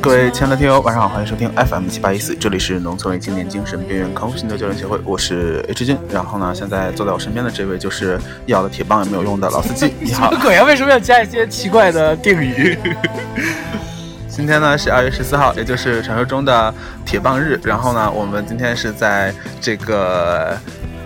各位亲爱的听友，晚上好，欢迎收听 FM 七八一四，这里是农村为青年精神边缘康复心得交流协会，我是 H 君。然后呢，现在坐在我身边的这位就是要的铁棒也没有用的老司机，你好。什么鬼啊？为什么要加一些奇怪的定语？今天呢是二月十四号，也就是传说中的铁棒日。然后呢，我们今天是在这个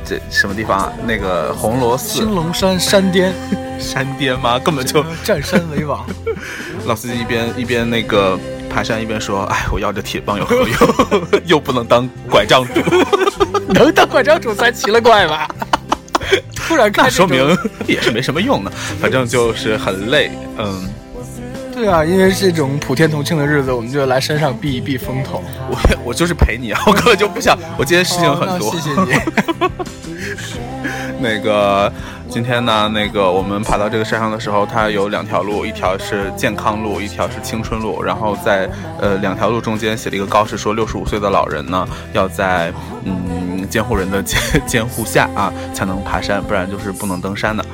这什么地方啊？那个红螺寺青龙山山巅，山巅吗？根本就占山为王。老司机一边一边那个爬山一边说：“哎，我要这铁棒有何用？又不能当拐杖主，能当拐杖主才奇了怪吧？突然看那说明也是没什么用的。反正就是很累，嗯。”对啊，因为这种普天同庆的日子，我们就来山上避一避风头。我我就是陪你啊，我根本就不想。我今天事情很多，哦谢谢你。那个今天呢，那个我们爬到这个山上的时候，它有两条路，一条是健康路，一条是青春路。然后在呃两条路中间写了一个告示，说六十五岁的老人呢要在嗯监护人的监监护下啊才能爬山，不然就是不能登山的。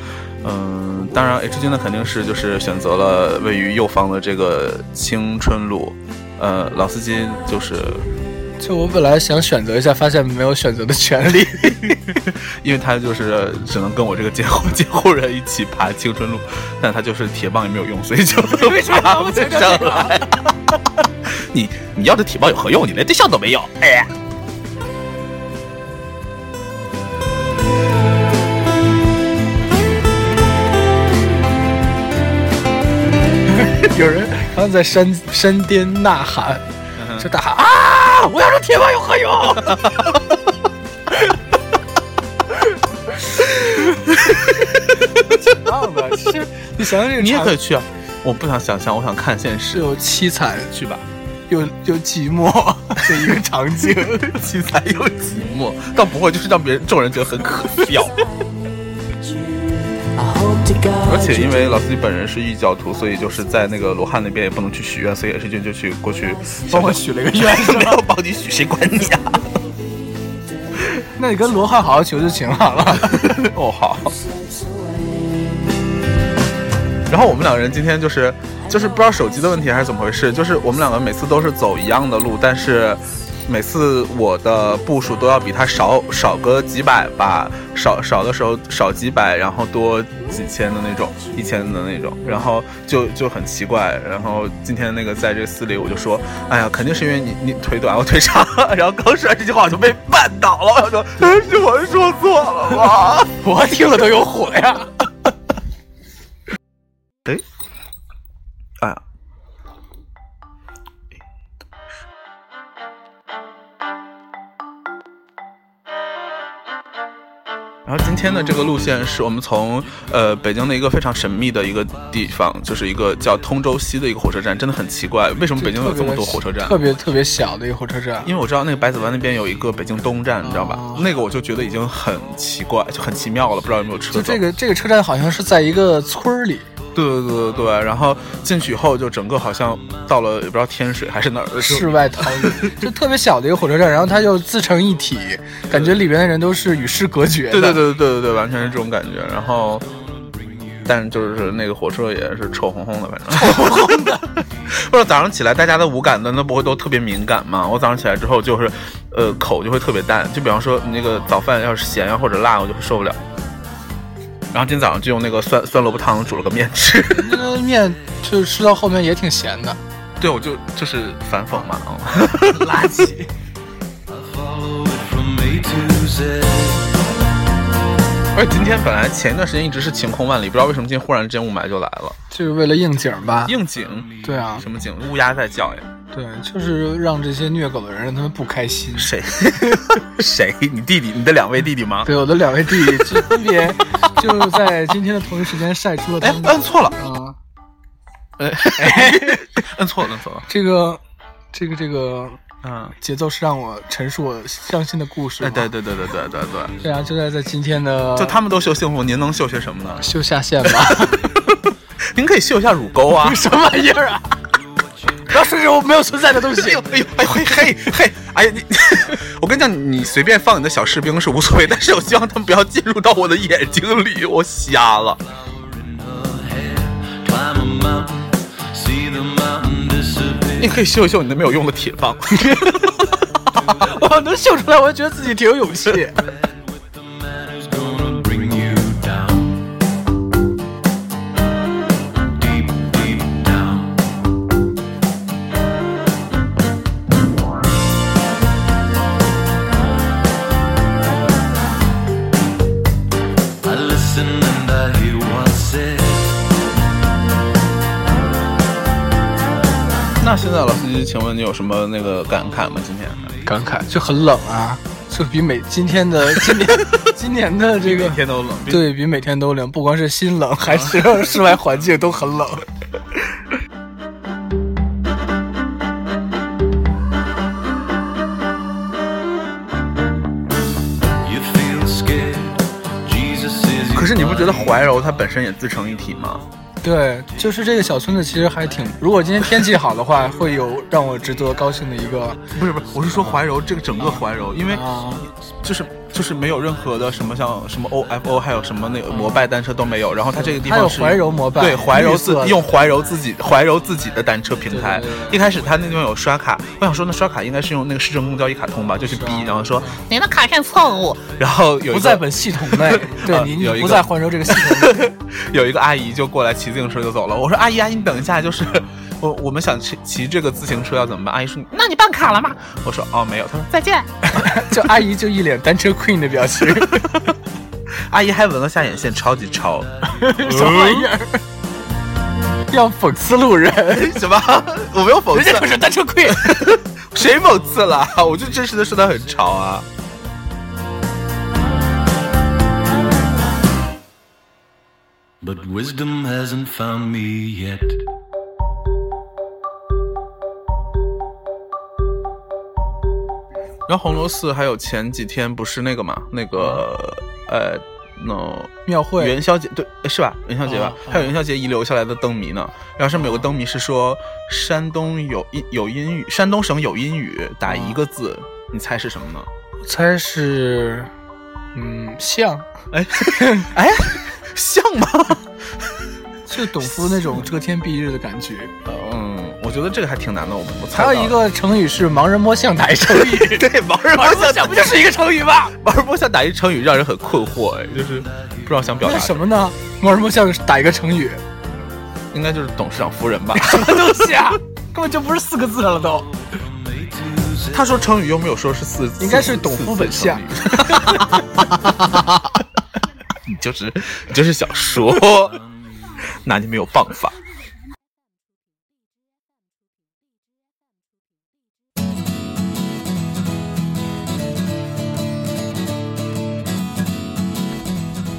嗯，当然 H 君呢肯定是就是选择了位于右方的这个青春路，呃，老司机就是就我本来想选择一下，发现没有选择的权利。因为他就是只能跟我这个监护监护人一起爬青春路，但他就是铁棒也没有用，所以就 为什么爬不上来。你你要这铁棒有何用？你连对象都没有。哎呀，人刚在山山巅呐喊，就大喊啊！我要这铁 棒有何用？挺棒的，其实你想想这个你也场可以去啊！我不想想象，我想看现实。又凄惨去吧，又又寂寞 的一个场景。凄惨又寂寞，倒不会，就是让别人众人觉得很可笑。而且因为老司机本人是异教徒，所以就是在那个罗汉那边也不能去许愿，所以 H 君就去过去帮我许了一个愿是没吧有 帮你许，谁管你啊？那你跟罗汉好好求求情好了。哦，好。然后我们两个人今天就是就是不知道手机的问题还是怎么回事，就是我们两个每次都是走一样的路，但是每次我的步数都要比他少少个几百吧，少少的时候少几百，然后多几千的那种，一千的那种，然后就就很奇怪。然后今天那个在这寺里，我就说，哎呀，肯定是因为你你腿短，我腿长。然后刚说完这句话，我就被绊倒了，我想说，哎是我说错了吗？我听了都有火呀。哎然后今天的这个路线是我们从呃北京的一个非常神秘的一个地方，就是一个叫通州西的一个火车站，真的很奇怪，为什么北京有这么多火车站？特别特别小的一个火车站。因为我知道那个百子湾那边有一个北京东站，你知道吧？哦那个我就觉得已经很奇怪，就很奇妙了，不知道有没有车。就这个这个车站好像是在一个村儿里，对对对对对，然后进去以后就整个好像到了也不知道天水还是哪儿，就世外桃源，就特别小的一个火车站，然后它就自成一体，感觉里边的人都是与世隔绝的。对对对对对对，完全是这种感觉。然后，但就是那个火车也是臭烘烘的，反正臭烘烘的。或者早上起来，大家的五感的那不会都特别敏感吗？我早上起来之后就是，呃，口就会特别淡。就比方说你那个早饭要是咸呀或者辣，我就会受不了。然后今天早上就用那个酸酸萝卜汤煮了个面吃。那个面就吃到后面也挺咸的，对，我就就是反讽嘛。啊 垃圾。而且今天本来前一段时间一直是晴空万里，不知道为什么今天忽然之间雾霾就来了。就是为了应景吧？应景？对啊，什么景？乌鸦在叫呀？对，就是让这些虐狗的人让他们不开心。谁？谁？你弟弟？你的两位弟弟吗？对，我的两位弟弟 就分别就在今天的同一时间晒出了他哎们，的摁错了，啊，哎，摁错了，摁错了。这个这个这个嗯，节奏是让我陈述我伤心的故事哎，吗。对对对对对对对，对啊，就在在今天的就他们都秀幸福，您能秀些什么呢？秀下线吧。您可以秀一下乳沟啊。什么玩意儿啊？不要说这种没有存在的东西 哎呦。哎呦哎嘿嘿嘿！哎呀你，我跟你讲，你随便放你的小士兵是无所谓，但是我希望他们不要进入到我的眼睛里，我瞎了。你可以秀一秀你那没有用的铁棒。我能秀出来，我就觉得自己挺有勇气。请问你有什么那个感慨吗？今天感慨就很冷啊，就比每今天的 今年今年的这个每天都冷，对比每天都冷，不光是心冷，还是 室外环境都很冷。可是你不觉得怀柔它本身也自成一体吗？对，就是这个小村子其实还挺，如果今天天气好的话，会有让我值得高兴的一个不是不是，我是说怀柔这个整个怀柔，因为啊，就是就是没有任何的什么像什么 OFO，还有什么那个摩拜单车都没有。然后它这个地方是怀柔摩拜对怀柔自用怀柔自己怀柔自己的单车平台对对对。一开始它那地方有刷卡，我想说那刷卡应该是用那个市政公交一卡通吧，就去逼，然后说您的卡片错误，然后有不在本系统内，对 您不在怀柔这个系统内。有一个阿姨就过来骑自行车就走了。我说阿姨阿姨你等一下，就是 我我们想骑骑这个自行车要怎么办？阿姨说那你办卡了吗？我说哦没有，她说再见。就阿姨就一脸单车 queen 的表情，阿姨还纹了下眼线，超级潮。什么玩意儿？要讽刺路人，什么？我没有讽刺人家，可是单车 queen。谁讽刺了？我就真实的说他很潮啊。But wisdom hasn't found me yet. 然后红楼寺还有前几天不是那个嘛，那个呃，no 庙会元宵节对是吧？元宵节吧，哦还有元宵节遗留下来的灯谜呢。然后上面有个灯谜是说山东有阴有阴雨，山东省有阴雨，打一个字，你猜是什么呢？猜是，嗯，像，哎 哎，像吗？就董夫那种遮天蔽日的感觉。嗯，我觉得这个还挺难的，我我猜还有一个成语是盲人摸象打一成语，对盲人摸象象不就是一个成语吗？盲人摸象打一成语让人很困惑，哎，就是不知道想表达什么呢？盲人摸象打一个成语，应该就是董事长夫人吧。什么东西啊？根本就不是四个字了都。他说成语又没有说是四，应该是董夫本相四字成语你就是你就是想说，那你没有办法。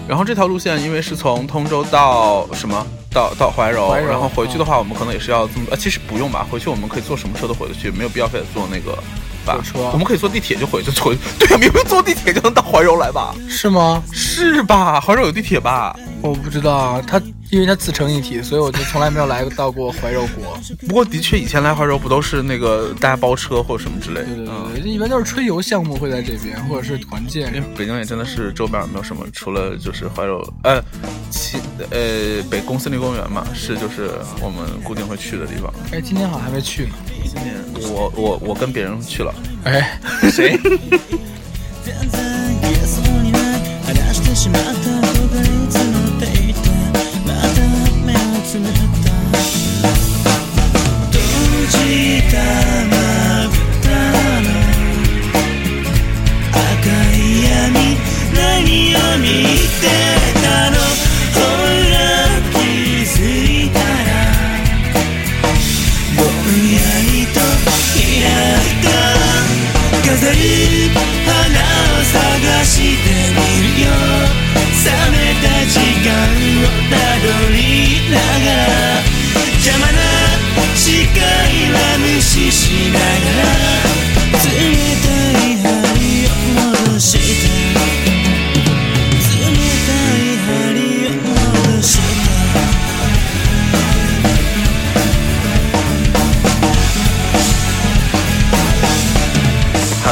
然后这条路线因为是从通州到什么到到怀柔，怀柔然后回去的话，我们可能也是要这么呃，其实不用吧，回去我们可以坐什么车都回得去，没有必要非得坐那个吧火车我们可以坐地铁就回去回，对啊，明明坐地铁就能到怀柔来吧？是吗？是吧？怀柔有地铁吧？我不知道啊，它因为它自成一体，所以我就从来没有来到过怀柔过。不过的确，以前来怀柔不都是那个大家包车或者什么之类的？对对嗯对，一般都是春游项目会在这边，或者是团建因。为北京也真的是周边没有什么，除了就是怀柔，呃，其呃北宫森林公园嘛，是就是我们固定会去的地方。哎，今天好像还没去呢。今年我我我跟别人去了，哎，谁？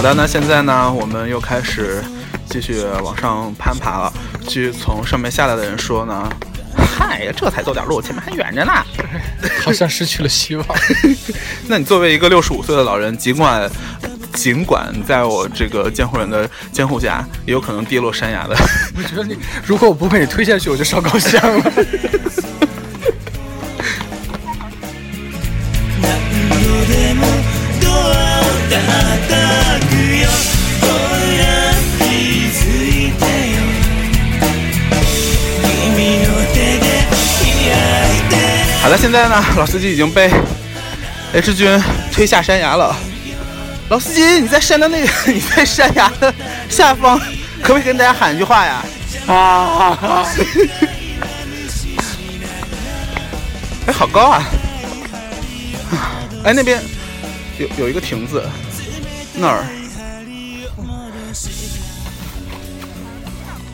的，那现在呢，我们又开始继续往上攀爬了。据从上面下来的人说呢，嗨，这才走点路，前面还远着呢。好像失去了希望。那你作为一个六十五岁的老人，尽管尽管在我这个监护人的监护下，也有可能跌落山崖的。我觉得你，如果我不被你推下去，我就烧高香了。好的，现在呢，老司机已经被 H 君推下山崖了。老司机，你在山的那个，你在山崖的下方，可不可以跟大家喊一句话呀？啊！哎，好高啊！哎，那边有有一个亭子，那儿。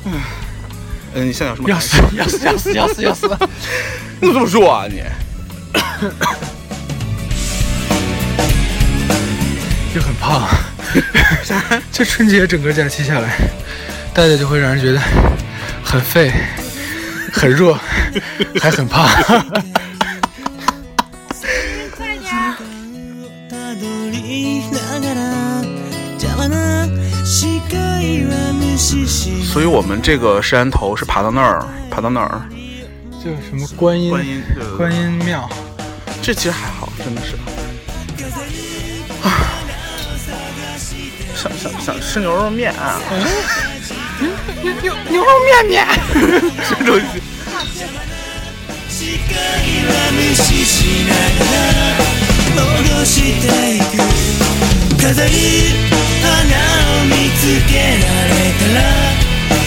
嗯，嗯，你现在有什么要死要死要死要死要死！你怎么这么弱啊你？又很胖。这春节整个假期下来，戴戴就会让人觉得很废、很弱，还很胖。所以我们这个山头是爬到那儿，爬到那儿。就什么观音观音庙，这其实还好，真的是。啊，想想想吃牛肉面啊！牛牛牛肉面面。什么 东西？視界は無視しながら戻していく飾り花を見つけられたら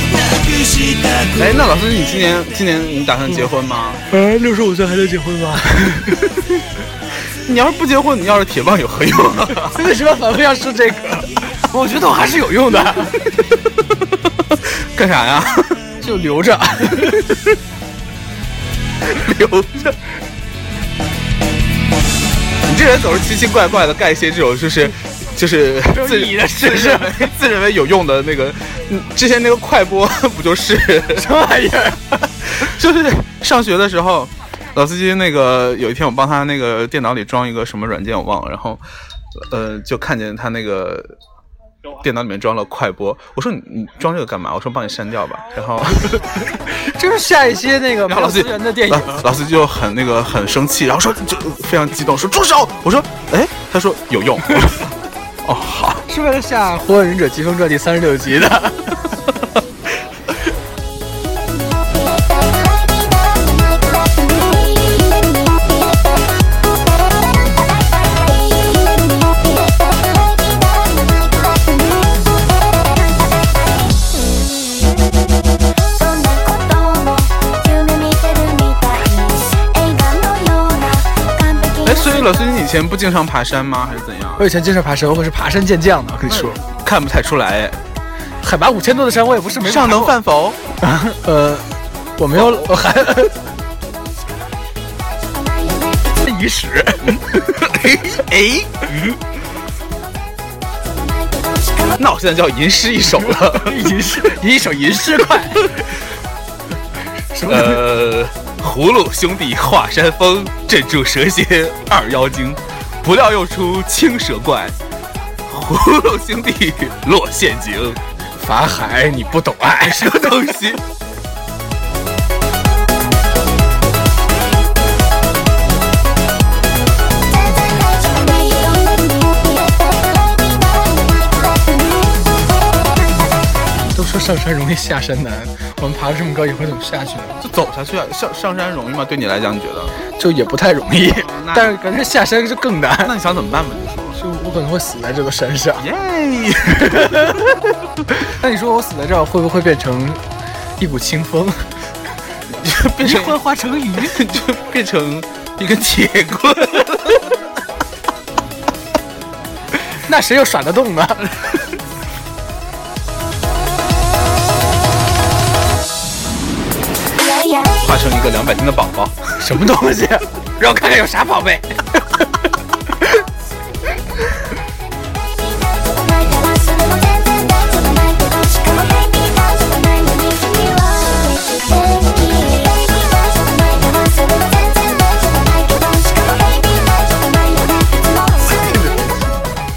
なくしたく哎，那老师，你今年今年你打算结婚吗？呃，六十五岁还能结婚吗？你要是不结婚，你要是铁棒有何用啊？为什么反复要说这个？我觉得我还是有用的，干啥呀？就留着。留着。你这人总是奇奇怪怪的干一些这种就是 就是 自有意义的事自认为自认为有用的那个，嗯，之前那个快播 不就是 什么玩意儿？就是上学的时候，老司机那个有一天我帮他那个电脑里装一个什么软件我忘了，然后呃就看见他那个电脑里面装了快播，我说你你装这个干嘛？我说帮你删掉吧，然后就是下一些那个老司机源的电影。老老司机就很那个很生气，然后说就非常激动说住手！我说哎，他说有用。我说哦好，是为了下《火影忍者疾风传》第三十六集的。そんなことも夢見てるみたい映画のような完璧哎，所以老司机你以前不经常爬山吗？还是怎样？ 我以前经常爬山，我可是爬山健将呢。我跟你说，看不太出来，海拔五千多的山，我也不是没上能过饭否？呃，我没有，我还 鱼屎。哎那我现在就要吟诗一首了。吟诗，一首吟诗快。什么？呃，葫芦兄弟华山峰，镇住蛇蝎二妖精，不料又出青蛇怪。葫芦兄弟落陷阱，法海，你不懂爱。什么东西？都说上山容易下山难，我们爬了这么高，以后怎么下去呢？就走下去啊！上上山容易吗？对你来讲，你觉得？就也不太容易，但是感觉下山就更难。那你想怎么办吧？你说。就我可能会死在这座山上。耶！那你说我死在这儿，会不会变成一股清风？就变成幻化成雨？就变成一根铁棍。那谁又耍得动呢？生一个两百斤的宝宝，什么东西？让我看看有啥宝贝。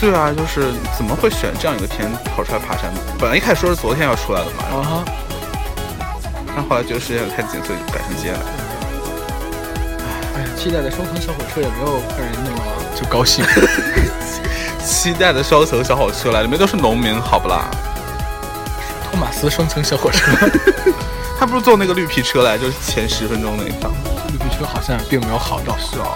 对啊，就是怎么会选这样一个天跑出来爬山呢？本来一开始说是昨天要出来的嘛。但后来觉得时间太紧，所以就改成今天来。哎呀，期待的双层小火车也没有让人那么就高兴。期待的双层小火车来，里面都是农民，好不啦？托马斯双层小火车，他不是坐那个绿皮车来，就是前十分钟那一趟。绿皮车好像并没有好到。是哦，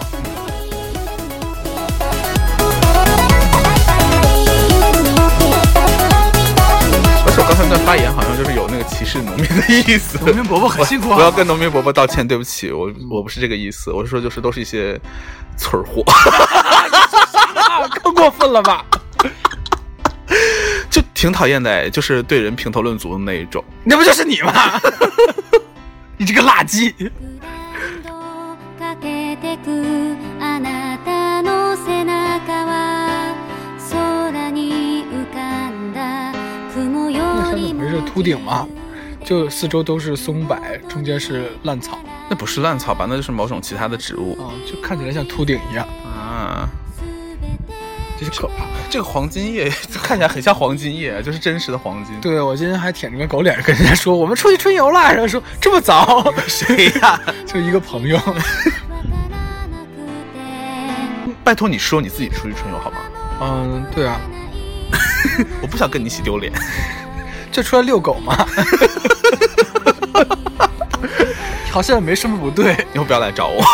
刚才那段发言好像就是有那个歧视农民的意思。农民伯伯很辛苦啊我要跟农民伯伯道歉，对不起，我我不是这个意思，我是说就是都是一些村儿货，更过分了吧？就挺讨厌的哎，就是对人评头论足的那一种。那不就是你吗？你这个垃圾！秃顶吗？就四周都是松柏，中间是烂草，那不是烂草吧？那就是某种其他的植物啊，就看起来像秃顶一样，啊。真是可怕。这个黄金叶看起来很像黄金叶，就是真实的黄金。对，我今天还舔着个狗脸跟人家说我们出去春游了，然后说这么早，谁呀？就一个朋友，わからなくて拜托你说你自己出去春游好吗？嗯，对啊，我不想跟你一起丢脸。 就出来遛狗吗，好像也没什么不对。以后不要来找我。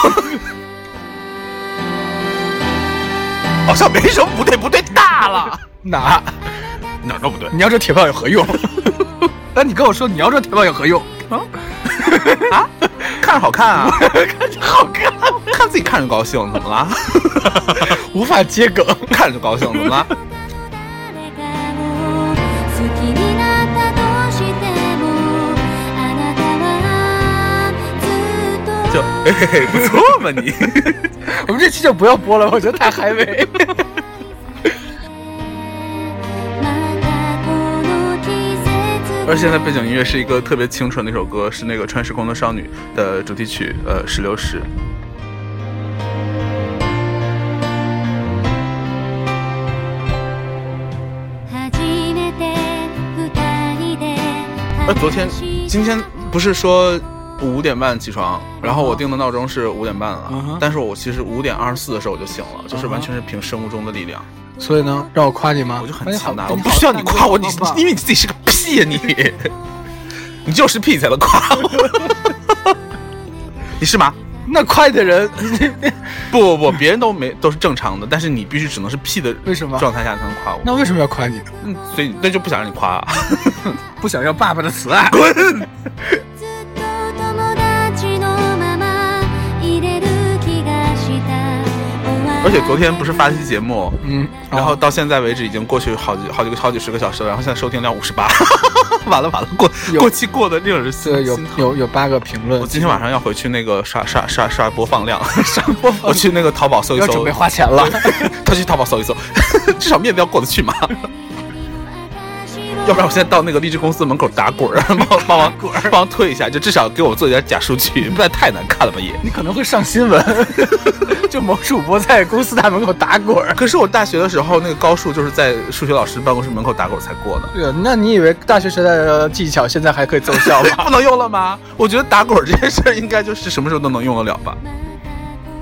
好像没什么不对，不对大了，哪？哪儿都不对。你要这铁棒有何用？哎，你跟我说你要这铁棒有何用？啊，看着好看啊，看着好看，看自己看着高兴，怎么了？无法接梗。看着就高兴，怎么了？就嘿嘿嘿，不错嘛你。我们这期就不要播了，我觉得太嗨味。またこの季節而现在背景音乐是一个特别清纯的一首歌，是那个《穿时空的少女》的主题曲，呃，《石榴石》。初めて二人で呃，昨天、今天不是说 五点半起床，然后我定的闹钟是五点半了，但是我其实五点二十四的时候我就醒了，就是完全是凭生物钟的力量，所以呢，让我夸你吗？我就很强我不需要你夸我，你因为你自己是个屁呀、你，你就是屁才能夸我，你是吗？那快的人，不不不，别人都没都是正常的，但是你必须只能是屁的为什么状态下才能夸我，那为什么要夸你呢？嗯，所以那就不想让你夸、啊。不想要爸爸的慈爱。滚！而且昨天不是发一期节目，嗯，然后到现在为止已经过去好几好几个好几十个小时了，然后现在收听量五十八，完了完了，过过期过的令人心对，有有有八个评论。我今天晚上要回去那个刷刷刷刷播放量，刷播放，我去那个淘宝搜一搜，要准备花钱了。他去淘宝搜一搜，至少面子要过得去嘛。要不然我现在到那个励志公司门口打滚儿，帮我帮我帮我推一下，就至少给我做一点假数据，不然太难看了吧也。你可能会上新闻，就某主播在公司大门口打滚儿。可是我大学的时候那个高数就是在数学老师办公室门口打滚儿才过的。对啊，那你以为大学时代的技巧现在还可以奏效吗？不能用了吗？我觉得打滚儿这件事儿应该就是什么时候都能用得了吧？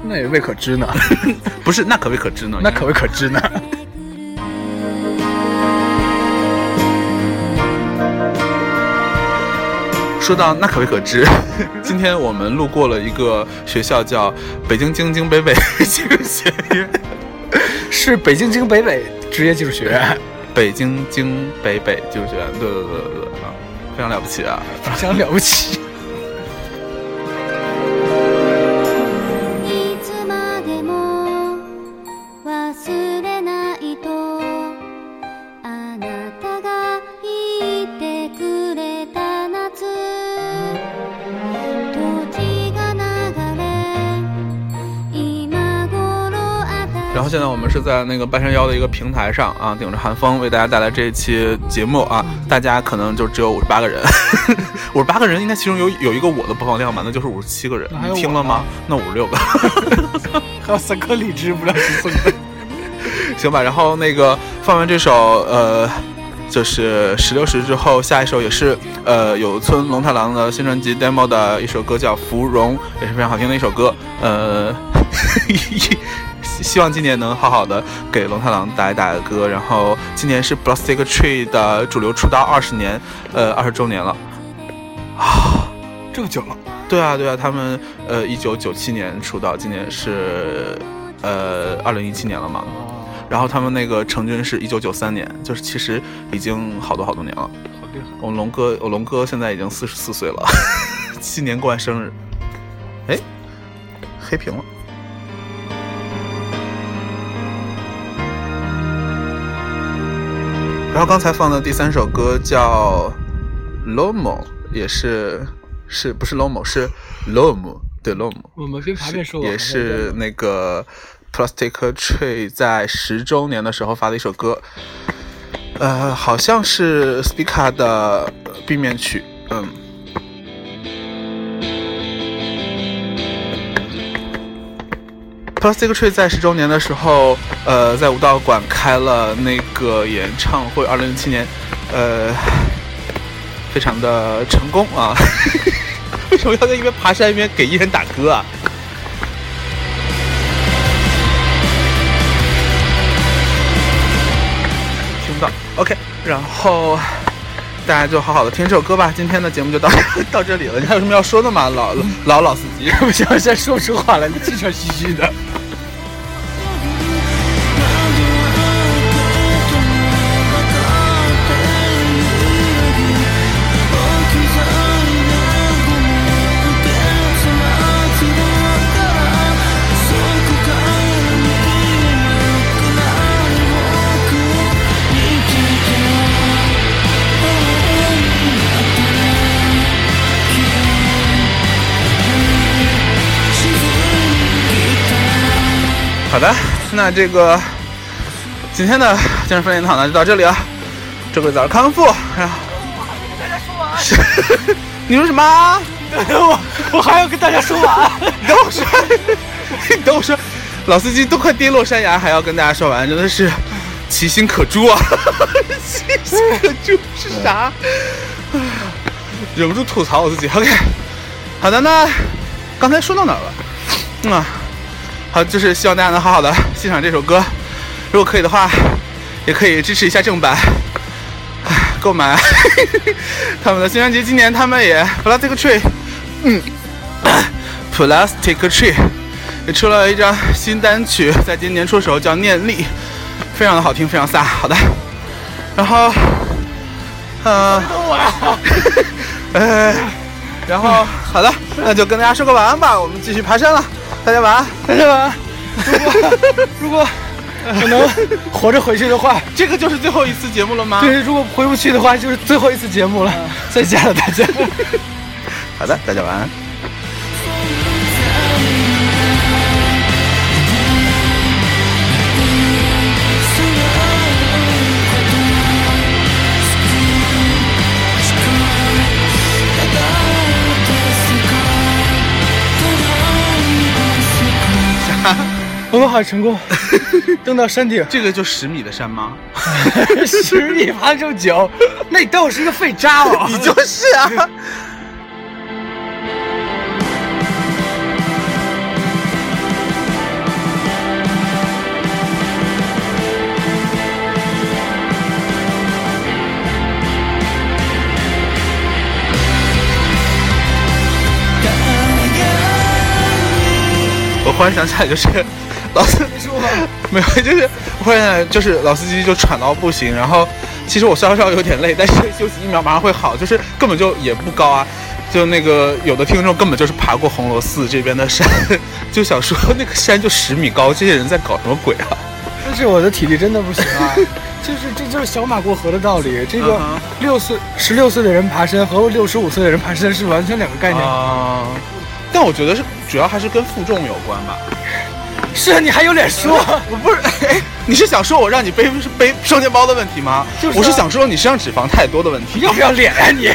那也未可知呢，不是，那可未可知呢。那可未可知呢。说到那可未可知，今天我们路过了一个学校，叫北京京京北北技术学院。是北京京北北职业技术学院，北京京北北技术学院，对对对对对啊，非常了不起啊！非常了不起。是在那个半山腰的一个平台上啊，顶着寒风为大家带来这一期节目啊，大家可能就只有五十八个人，五十八个人应该其中有有一个我的播放量吧，那就是五十七个人，你听了吗？那五十六个。还有三颗荔枝，不知道谁送的。行吧。然后那个放完这首呃，就是石榴石之后，下一首也是呃有村龙太郎的新专辑 demo 的一首歌叫《芙蓉》，也是非常好听的一首歌。呃，希望今年能好好的给龙太郎打一打歌。然后今年是 Plastic Tree 的主流出道二十年，呃二十周年了。啊这么久了，对啊，对啊，他们呃，一九九七年出道，今年是呃二零一七年了嘛。然后他们那个成军是一九九三年，就是其实已经好多好多年了。好厉害！我们龙哥，我龙哥现在已经四十四岁了，今年过完生日。哎，黑屏了。然后刚才放的第三首歌叫《Lomo》，也是是不是 Lomo 是 Lomo 对 Lomo。我们跟爬面说，也是那个 Plastic Tree 在十周年的时候发的一首歌，呃，好像是 Spica 的 B 面曲，嗯。Plastic Tree 在十周年的时候，呃，在武道馆开了那个演唱会，二零零七年，呃，非常的成功啊。为什么要在一边爬山一边给艺人打歌啊？听不到，OK，然后大家就好好的听这首歌吧。今天的节目就到 到这里了，你还有什么要说的吗？老老老司机，不行，现在说不出话来，你气喘吁吁的。那这个今天的精神分裂堂呢就到这里了。祝各位早日康复。然后是你说什么？我我还要跟大家说完。你等我说，你等我说，老司机都快跌落山崖，还要跟大家说完，真的是其心可诛啊！其心可诛是啥？忍不住吐槽我自己。OK，好的，那刚才说到哪儿了？嗯啊。好，就是希望大家能好好的欣赏这首歌，如果可以的话，也可以支持一下正版，购买他们的新专辑。今年他们也 Plastic Tree，嗯，Plastic Tree 也出了一张新单曲，在今年出手叫《念力》，非常的好听，非常飒。好的，然后，嗯，呃，然后好的，那就跟大家说个晚安吧，我们继续爬山了。大家晚安，大家晚安。如果如果 我能活着回去的话，这个就是最后一次节目了吗？对，如果回不去的话，就是最后一次节目了。再见了，大家。好的，大家晚安。我们好成功，登到山顶。这个就十米的山吗？十米爬这么久，那你当我是一个废渣哦？你就是啊。我忽然想起来，就是老司机说没有，就是忽然想起来，就是老司机就喘到不行，然后其实我稍稍有点累，但是休息一秒马上会好，就是根本就也不高啊，就那个有的听众根本就是爬过红螺寺这边的山，就想说那个山就十米高，这些人在搞什么鬼啊？但是我的体力真的不行啊，就是这就是小马过河的道理。这个六岁十六岁的人爬山和六十五岁的人爬山是完全两个概念。啊，但我觉得是主要还是跟负重有关吧。是啊，你还有脸说？我不是，哎，你是想说我让你背背双肩包的问题吗？就是啊我是想说你身上脂肪太多的问题。要不要脸啊你？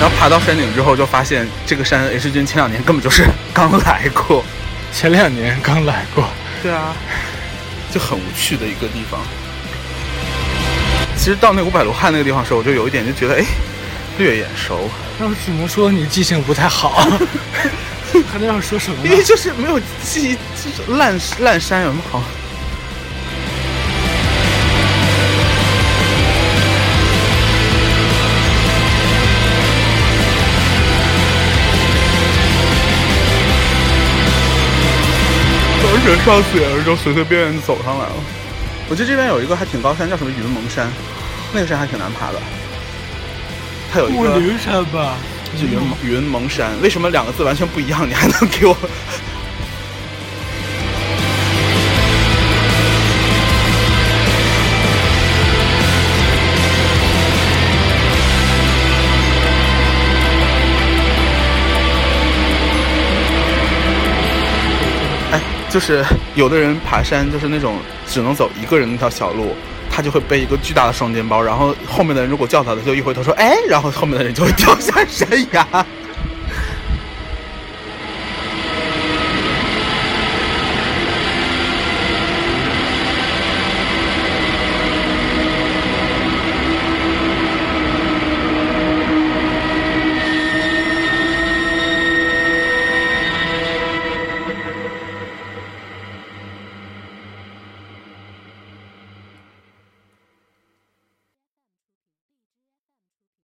然后爬到山顶之后，就发现这个山 H 君前两年根本就是 刚来过。前两年刚来过，对啊，就很无趣的一个地方。其实到那五百罗汉那个地方的时候，我就有一点就觉得，哎，略眼熟，那我只能说你记性不太好。还能要说什么因？为就是没有记忆，就是烂烂山有什么好？而且上死也是就随随便便走上来了。我记得这边有一个还挺高山，叫什么云蒙山，那个山还挺难爬的。它有一个灵山吧？是云蒙云蒙山，为什么两个字完全不一样？你还能给我？就是有的人爬山就是那种只能走一个人那条小路，他就会背一个巨大的双肩包，然后后面的人如果叫他，他就一回头说：“哎”，然后后面的人就会掉下山崖。